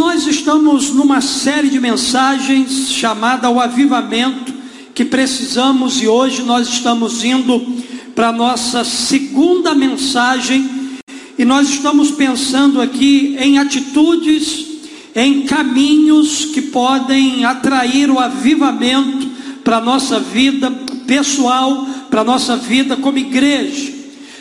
nós estamos numa série de mensagens chamada O Avivamento que precisamos e hoje nós estamos indo para a nossa segunda mensagem e nós estamos pensando aqui em atitudes, em caminhos que podem atrair o avivamento para a nossa vida pessoal, para a nossa vida como igreja.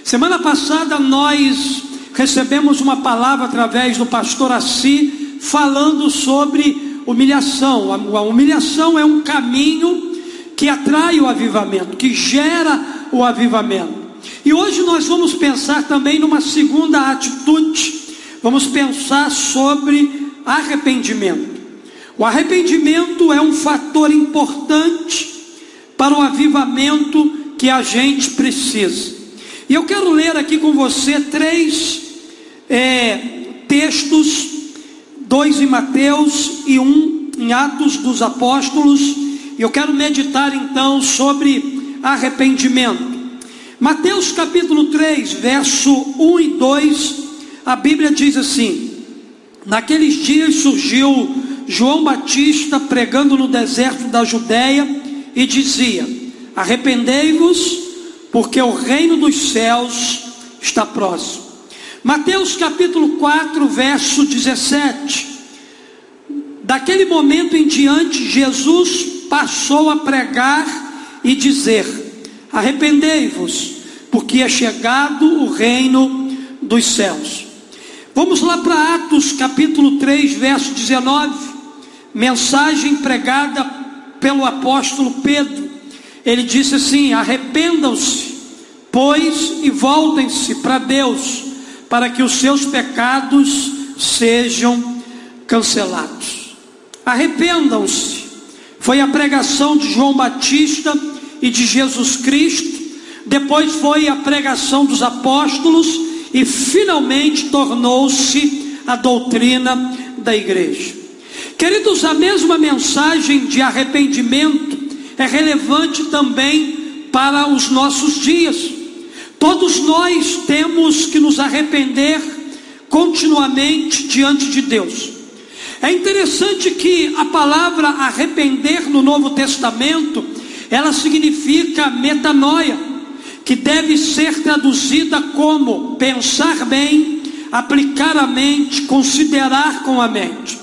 Semana passada nós recebemos uma palavra através do pastor Assi falando sobre humilhação. A humilhação é um caminho que atrai o avivamento, que gera o avivamento. E hoje nós vamos pensar também numa segunda atitude. Vamos pensar sobre arrependimento. O arrependimento é um fator importante para o avivamento que a gente precisa. E eu quero ler aqui com você três é, textos, dois em Mateus e um em Atos dos Apóstolos, e eu quero meditar então sobre arrependimento. Mateus capítulo 3, verso 1 e 2, a Bíblia diz assim: Naqueles dias surgiu João Batista pregando no deserto da Judéia e dizia: Arrependei-vos, porque o reino dos céus está próximo. Mateus capítulo 4, verso 17. Daquele momento em diante, Jesus passou a pregar e dizer: Arrependei-vos, porque é chegado o reino dos céus. Vamos lá para Atos capítulo 3, verso 19. Mensagem pregada pelo apóstolo Pedro. Ele disse assim: Arrependam-se, pois, e voltem-se para Deus para que os seus pecados sejam cancelados. Arrependam-se. Foi a pregação de João Batista e de Jesus Cristo, depois foi a pregação dos apóstolos e finalmente tornou-se a doutrina da igreja. Queridos, a mesma mensagem de arrependimento é relevante também para os nossos dias. Todos nós temos que nos arrepender continuamente diante de Deus. É interessante que a palavra arrepender no Novo Testamento, ela significa metanoia, que deve ser traduzida como pensar bem, aplicar a mente, considerar com a mente.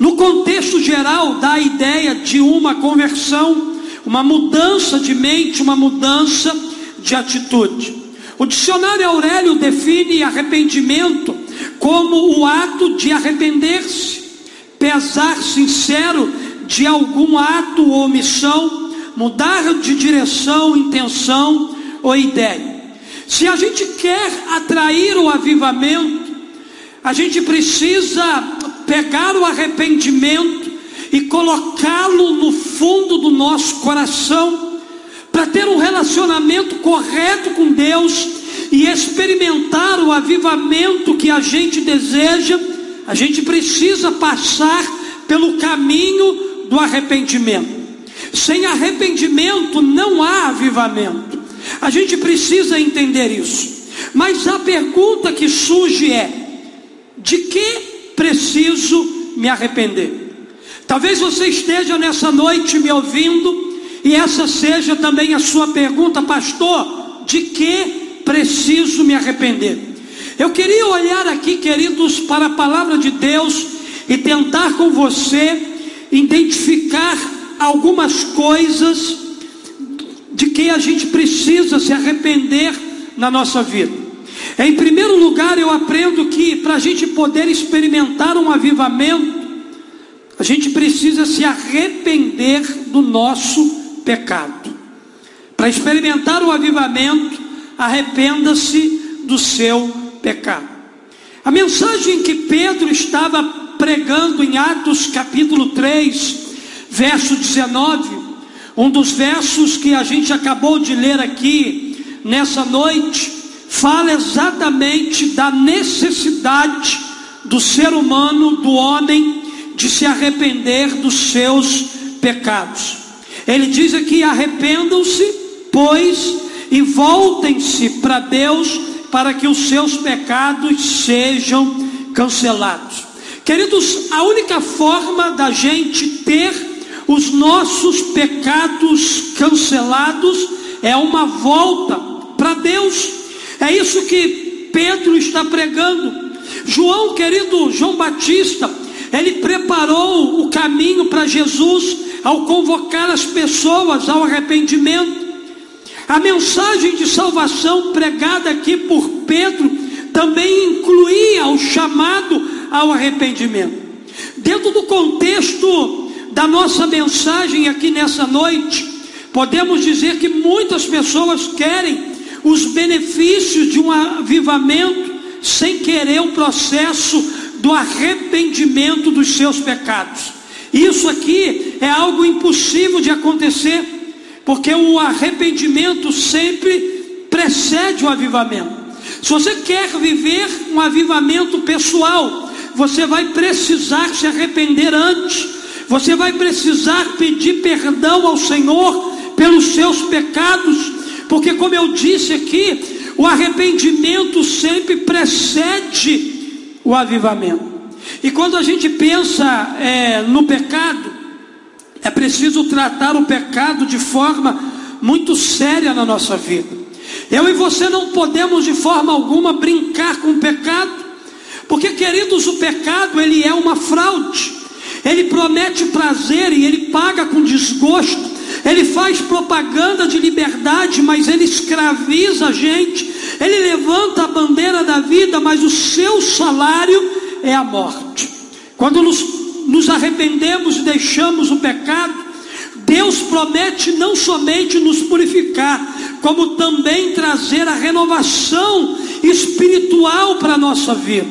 No contexto geral, dá a ideia de uma conversão, uma mudança de mente, uma mudança de atitude. O dicionário Aurélio define arrependimento como o ato de arrepender-se, pesar sincero de algum ato ou omissão, mudar de direção, intenção ou ideia. Se a gente quer atrair o avivamento, a gente precisa pegar o arrependimento e colocá-lo no fundo do nosso coração para ter um relacionamento correto com Deus e experimentar o avivamento que a gente deseja, a gente precisa passar pelo caminho do arrependimento. Sem arrependimento não há avivamento. A gente precisa entender isso. Mas a pergunta que surge é: de que preciso me arrepender? Talvez você esteja nessa noite me ouvindo e essa seja também a sua pergunta, pastor: de que preciso me arrepender? Eu queria olhar aqui, queridos, para a palavra de Deus e tentar com você identificar algumas coisas de que a gente precisa se arrepender na nossa vida. Em primeiro lugar, eu aprendo que para a gente poder experimentar um avivamento, a gente precisa se arrepender do nosso pecado. Para experimentar o avivamento, arrependa-se do seu pecado. A mensagem que Pedro estava pregando em Atos capítulo 3, verso 19, um dos versos que a gente acabou de ler aqui nessa noite, fala exatamente da necessidade do ser humano, do homem, de se arrepender dos seus pecados. Ele diz aqui: arrependam-se, pois, e voltem-se para Deus, para que os seus pecados sejam cancelados. Queridos, a única forma da gente ter os nossos pecados cancelados é uma volta para Deus. É isso que Pedro está pregando. João, querido João Batista, ele preparou o caminho para Jesus ao convocar as pessoas ao arrependimento. A mensagem de salvação pregada aqui por Pedro também incluía o chamado ao arrependimento. Dentro do contexto da nossa mensagem aqui nessa noite, podemos dizer que muitas pessoas querem os benefícios de um avivamento sem querer o processo do arrependimento dos seus pecados. Isso aqui é algo impossível de acontecer, porque o arrependimento sempre precede o avivamento. Se você quer viver um avivamento pessoal, você vai precisar se arrepender antes, você vai precisar pedir perdão ao Senhor pelos seus pecados, porque, como eu disse aqui, o arrependimento sempre precede o avivamento. E quando a gente pensa é, no pecado, é preciso tratar o pecado de forma muito séria na nossa vida. Eu e você não podemos de forma alguma brincar com o pecado, porque queridos, o pecado ele é uma fraude. Ele promete prazer e ele paga com desgosto. Ele faz propaganda de liberdade, mas ele escraviza a gente. Ele levanta a bandeira da vida, mas o seu salário é a morte. Quando nos, nos arrependemos e deixamos o pecado, Deus promete não somente nos purificar, como também trazer a renovação espiritual para a nossa vida.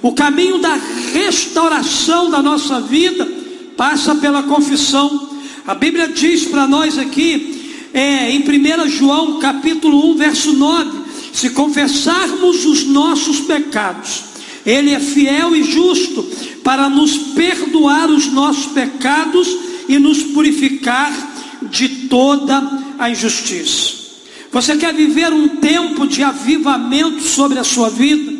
O caminho da restauração da nossa vida passa pela confissão. A Bíblia diz para nós aqui, é, em 1 João capítulo 1, verso 9: se confessarmos os nossos pecados, Ele é fiel e justo para nos perdoar os nossos pecados e nos purificar de toda a injustiça. Você quer viver um tempo de avivamento sobre a sua vida?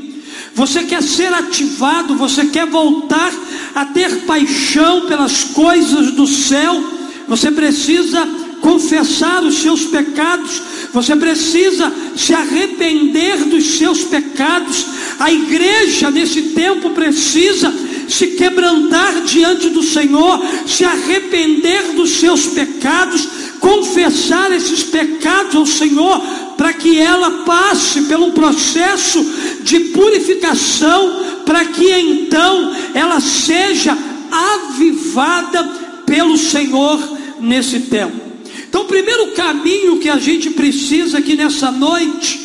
Você quer ser ativado? Você quer voltar a ter paixão pelas coisas do céu? Você precisa confessar os seus pecados, você precisa se arrepender dos seus pecados. A igreja nesse tempo precisa se quebrantar diante do Senhor, se arrepender dos seus pecados, confessar esses pecados ao Senhor, para que ela passe pelo processo de purificação, para que então ela seja avivada pelo Senhor nesse tempo. Então, o primeiro caminho que a gente precisa aqui nessa noite,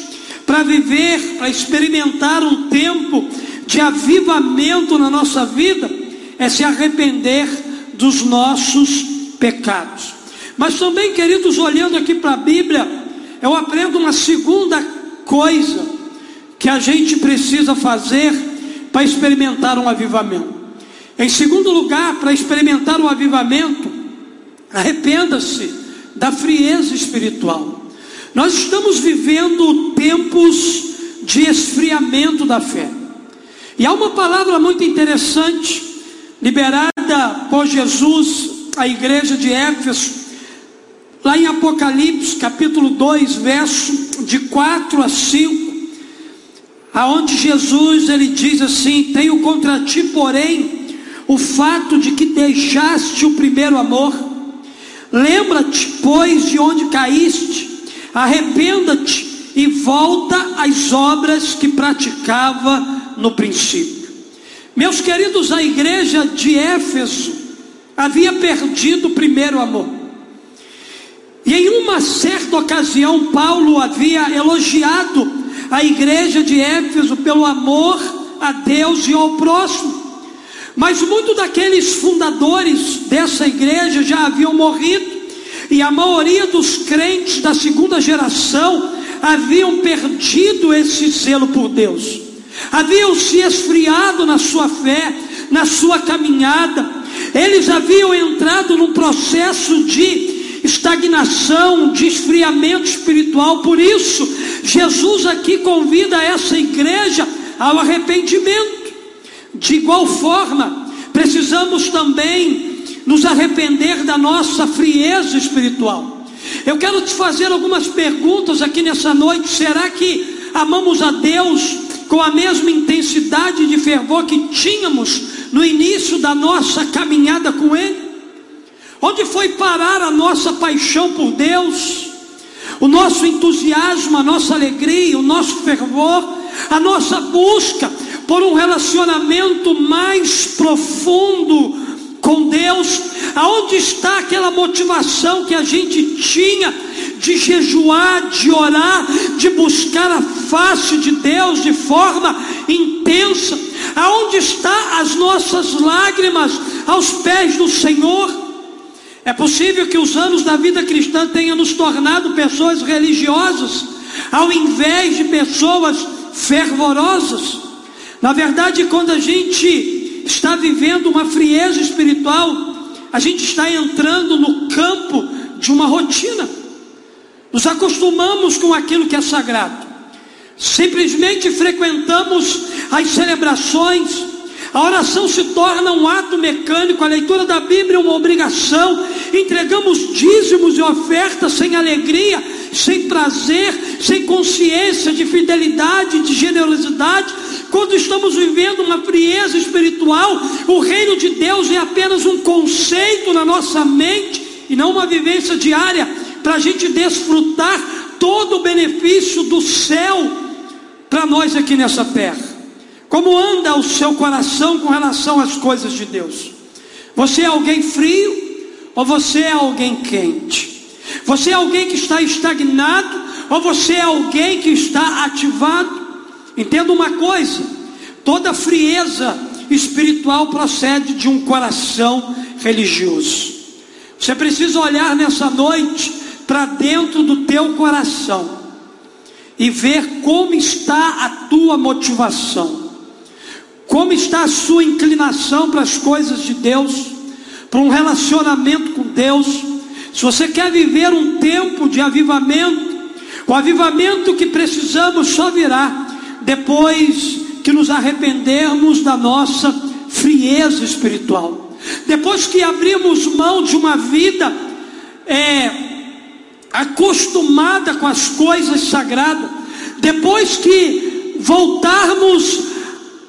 para viver, para experimentar um tempo de avivamento na nossa vida, é se arrepender dos nossos pecados. Mas também, queridos, olhando aqui para a Bíblia, eu aprendo uma segunda coisa que a gente precisa fazer para experimentar um avivamento. Em segundo lugar, para experimentar um avivamento, arrependa-se da frieza espiritual. Nós estamos vivendo tempos de esfriamento da fé. E há uma palavra muito interessante, liberada por Jesus à igreja de Éfeso, lá em Apocalipse, capítulo 2, verso de 4 a 5, aonde Jesus ele diz assim: Tenho contra ti, porém, o fato de que deixaste o primeiro amor. Lembra-te, pois, de onde caíste, arrependa-te e volta às obras que praticava no princípio. Meus queridos, a igreja de Éfeso havia perdido o primeiro amor. E em uma certa ocasião, Paulo havia elogiado a igreja de Éfeso pelo amor a Deus e ao próximo. Mas muitos daqueles fundadores dessa igreja já haviam morrido, e a maioria dos crentes da segunda geração haviam perdido esse zelo por Deus, haviam se esfriado na sua fé, na sua caminhada, eles haviam entrado num processo de estagnação, de esfriamento espiritual. Por isso, Jesus aqui convida essa igreja ao arrependimento De igual forma, precisamos também nos arrepender da nossa frieza espiritual. Eu quero te fazer algumas perguntas aqui nessa noite. Será que amamos a Deus com a mesma intensidade de fervor que tínhamos no início da nossa caminhada com Ele? Onde foi parar a nossa paixão por Deus? O nosso entusiasmo, a nossa alegria, o nosso fervor, a nossa busca por um relacionamento mais profundo com Deus, aonde está aquela motivação que a gente tinha de jejuar, de orar, de buscar a face de Deus de forma intensa? Aonde está as nossas lágrimas aos pés do Senhor? É possível que os anos da vida cristã tenham nos tornado pessoas religiosas, ao invés de pessoas fervorosas. Na verdade, quando a gente está vivendo uma frieza espiritual, a gente está entrando no campo de uma rotina. Nos acostumamos com aquilo que é sagrado. Simplesmente frequentamos as celebrações, a oração se torna um ato mecânico, a leitura da Bíblia é uma obrigação. Entregamos dízimos e ofertas sem alegria, sem prazer, sem consciência de fidelidade, de generosidade. Quando estamos vivendo uma frieza espiritual, o reino de Deus é apenas um conceito na nossa mente e não uma vivência diária para a gente desfrutar todo o benefício do céu para nós aqui nessa terra. Como anda o seu coração com relação às coisas de Deus? Você é alguém frio ou você é alguém quente? Você é alguém que está estagnado ou você é alguém que está ativado? Entenda uma coisa: toda frieza espiritual procede de um coração religioso. Você precisa olhar nessa noite para dentro do teu coração e ver como está a tua motivação. Como está a sua inclinação para as coisas de Deus, para um relacionamento com Deus? Se você quer viver um tempo de avivamento, o avivamento que precisamos só virá depois que nos arrependermos da nossa frieza espiritual. Depois que abrimos mão de uma vida é, acostumada com as coisas sagradas, depois que voltarmos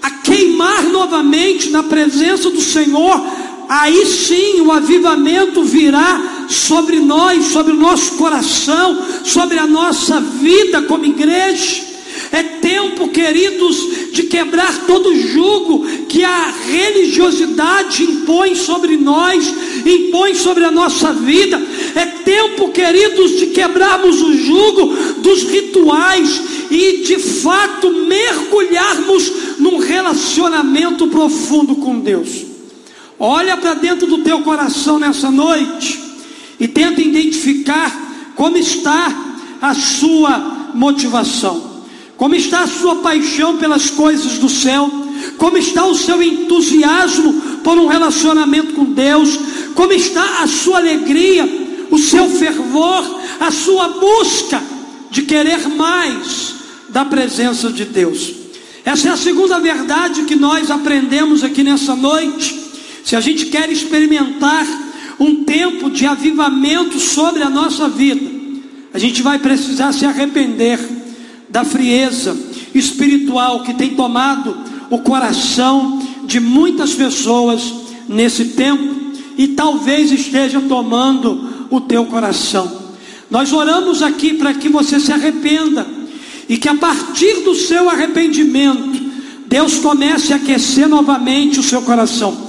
a queimar novamente na presença do Senhor, aí sim o avivamento virá sobre nós, sobre o nosso coração, sobre a nossa vida como igreja. É tempo, queridos, de quebrar todo jugo que a religiosidade impõe sobre nós, impõe sobre a nossa vida. É tempo, queridos, de quebrarmos o jugo dos rituais e de fato mergulharmos relacionamento profundo com Deus. Olha para dentro do teu coração nessa noite e tenta identificar como está a sua motivação, como está a sua paixão pelas coisas do céu, como está o seu entusiasmo por um relacionamento com Deus, como está a sua alegria, o seu fervor, a sua busca de querer mais da presença de Deus. Essa é a segunda verdade que nós aprendemos aqui nessa noite. Se a gente quer experimentar um tempo de avivamento sobre a nossa vida, a gente vai precisar se arrepender da frieza espiritual que tem tomado o coração de muitas pessoas nesse tempo e talvez esteja tomando o teu coração. Nós oramos aqui para que você se arrependa e que a partir do seu arrependimento, Deus comece a aquecer novamente o seu coração.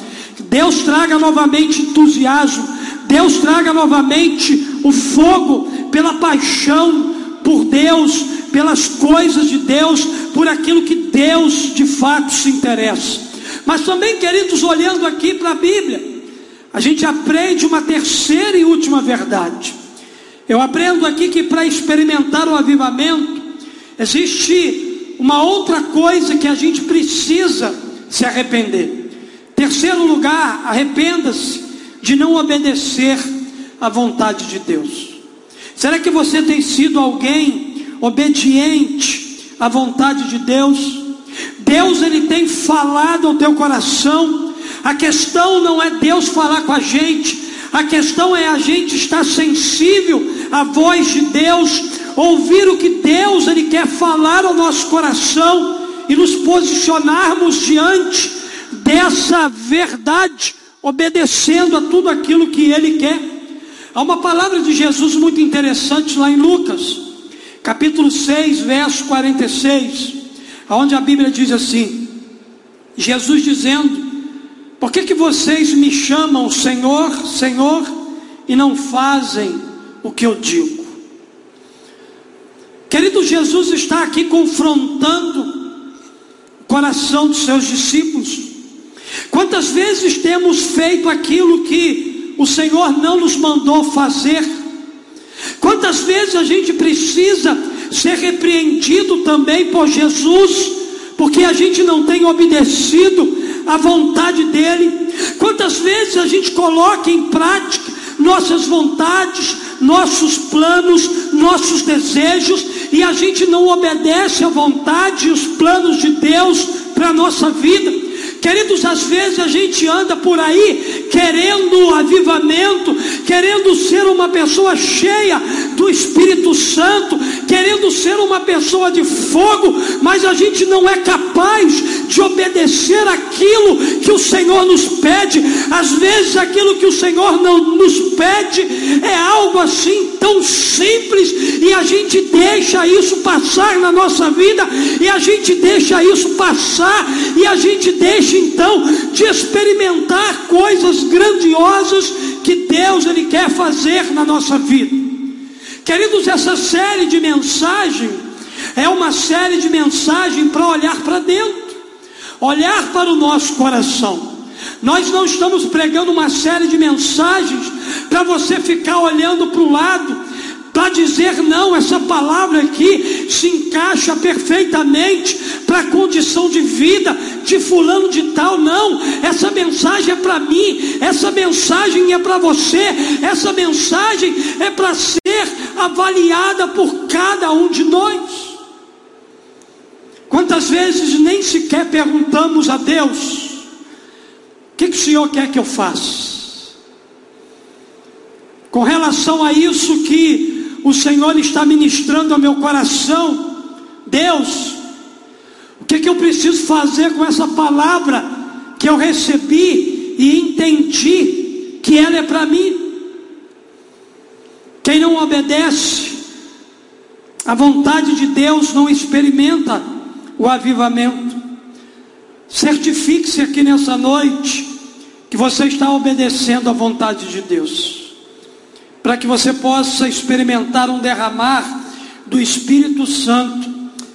Deus traga novamente entusiasmo, Deus traga novamente o fogo pela paixão por Deus, pelas coisas de Deus, por aquilo que Deus de fato se interessa. Mas também, queridos, olhando aqui para a Bíblia, a gente aprende uma terceira e última verdade. Eu aprendo aqui que para experimentar o avivamento, Existe uma outra coisa que a gente precisa se arrepender. Terceiro lugar, arrependa-se de não obedecer à vontade de Deus. Será que você tem sido alguém obediente à vontade de Deus? Deus ele tem falado ao teu coração. A questão não é Deus falar com a gente, a questão é a gente estar sensível à voz de Deus, ouvir o que Deus ele quer falar ao nosso coração e nos posicionarmos diante dessa verdade, obedecendo a tudo aquilo que ele quer. Há uma palavra de Jesus muito interessante lá em Lucas, capítulo 6, verso 46, onde a Bíblia diz assim: Jesus dizendo: Por que, que vocês me chamam Senhor, Senhor, e não fazem o que eu digo? Querido, Jesus está aqui confrontando o coração dos seus discípulos. Quantas vezes temos feito aquilo que o Senhor não nos mandou fazer. Quantas vezes a gente precisa ser repreendido também por Jesus, porque a gente não tem obedecido à vontade dEle. Quantas vezes a gente coloca em prática nossas vontades, nossos planos, nossos desejos, e a gente não obedece à vontade e os planos de Deus para a nossa vida. Queridos, às vezes a gente anda por aí querendo avivamento, querendo ser uma pessoa cheia do Espírito Santo, querendo ser uma pessoa de fogo, mas a gente não é capaz de obedecer aquilo que o Senhor nos pede. Às vezes aquilo que o Senhor não nos pede é algo assim tão simples e a gente deixa isso passar na nossa vida e a gente deixa isso passar e a gente deixa então de experimentar coisas grandiosas que Deus ele quer fazer na nossa vida. Queridos, essa série de mensagem é uma série de mensagem para olhar para dentro, olhar para o nosso coração. Nós não estamos pregando uma série de mensagens para você ficar olhando para o lado para dizer não, essa palavra aqui se encaixa perfeitamente para a condição de vida de fulano de tal, não, essa mensagem é para mim, essa mensagem é para você, essa mensagem é para ser avaliada por cada um de nós. Quantas vezes nem sequer perguntamos a Deus: o que, que o Senhor quer que eu faça? Com relação a isso que o Senhor está ministrando ao meu coração. Deus, o que, que eu preciso fazer com essa palavra que eu recebi e entendi que ela é para mim? Quem não obedece à vontade de Deus não experimenta o avivamento. Certifique-se aqui nessa noite que você está obedecendo à vontade de Deus para que você possa experimentar um derramar do Espírito Santo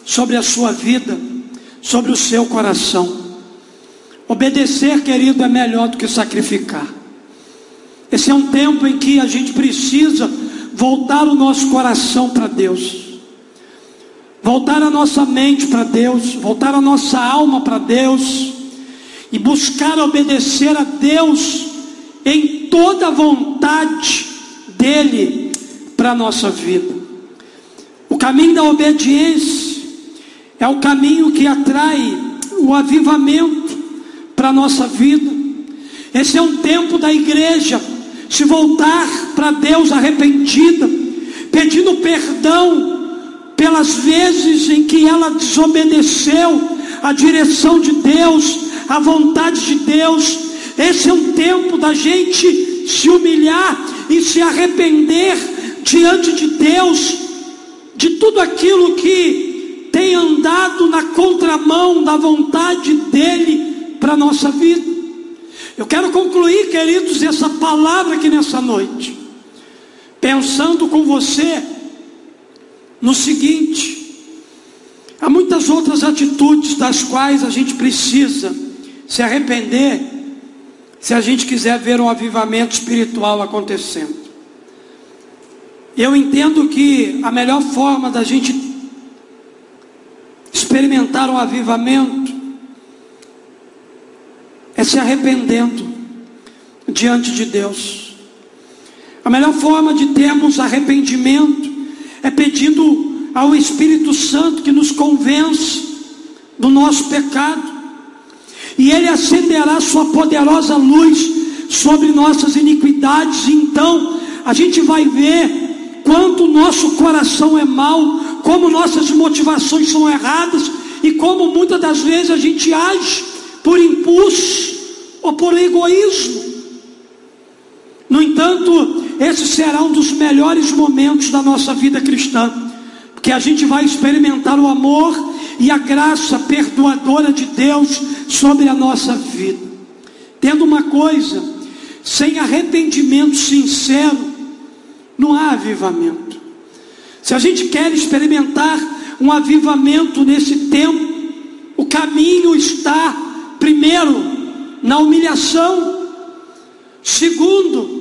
sobre a sua vida, sobre o seu coração. Obedecer, querido, é melhor do que sacrificar. Esse é um tempo em que a gente precisa voltar o nosso coração para Deus, voltar a nossa mente para Deus, voltar a nossa alma para Deus e buscar obedecer a Deus em toda vontade dele para a nossa vida. O caminho da obediência é o caminho que atrai o avivamento para a nossa vida. Esse é um tempo da igreja se voltar para Deus arrependida, pedindo perdão pelas vezes em que ela desobedeceu a direção de Deus, a vontade de Deus. Esse é um tempo da gente se humilhar e se arrepender diante de Deus de tudo aquilo que tem andado na contramão da vontade dEle para a nossa vida. Eu quero concluir, queridos, essa palavra aqui nessa noite, pensando com você no seguinte: há muitas outras atitudes das quais a gente precisa se arrepender se a gente quiser ver um avivamento espiritual acontecendo. Eu entendo que a melhor forma da gente experimentar um avivamento é se arrependendo diante de Deus. A melhor forma de termos arrependimento é pedindo ao Espírito Santo que nos convença do nosso pecado, e Ele acenderá Sua poderosa luz sobre nossas iniquidades, então a gente vai ver quanto nosso coração é mau, como nossas motivações são erradas e como muitas das vezes a gente age por impulso ou por egoísmo. No entanto, esse será um dos melhores momentos da nossa vida cristã, porque a gente vai experimentar o amor e a graça perdoadora de Deus sobre a nossa vida. Tendo uma coisa, sem arrependimento sincero, não há avivamento. Se a gente quer experimentar um avivamento nesse tempo, o caminho está, primeiro, na humilhação, segundo,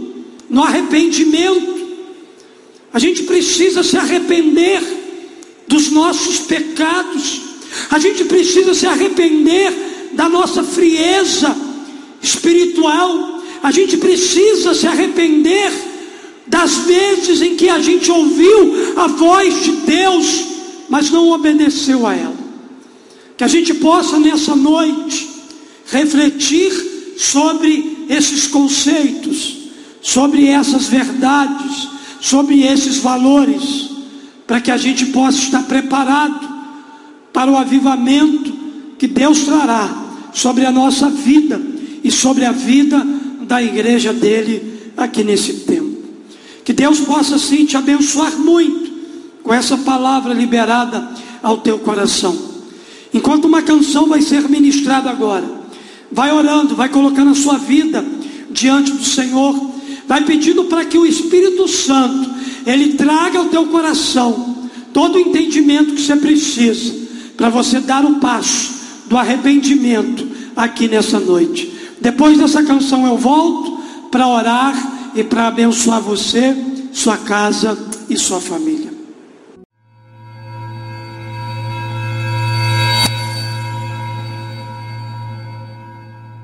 no arrependimento. A gente precisa se arrepender dos nossos pecados, a gente precisa se arrepender da nossa frieza espiritual, a gente precisa se arrepender das vezes em que a gente ouviu a voz de Deus, mas não obedeceu a ela. Que a gente possa nessa noite refletir sobre esses conceitos, sobre essas verdades, sobre esses valores, para que a gente possa estar preparado para o avivamento que Deus trará sobre a nossa vida e sobre a vida da igreja dele aqui nesse tempo. Que Deus possa sim te abençoar muito com essa palavra liberada ao teu coração. Enquanto uma canção vai ser ministrada agora, vai orando, vai colocando a sua vida diante do Senhor, vai pedindo para que o Espírito Santo ele traga ao teu coração todo o entendimento que você precisa para você dar o passo do arrependimento aqui nessa noite. Depois dessa canção eu volto para orar e para abençoar você, sua casa e sua família.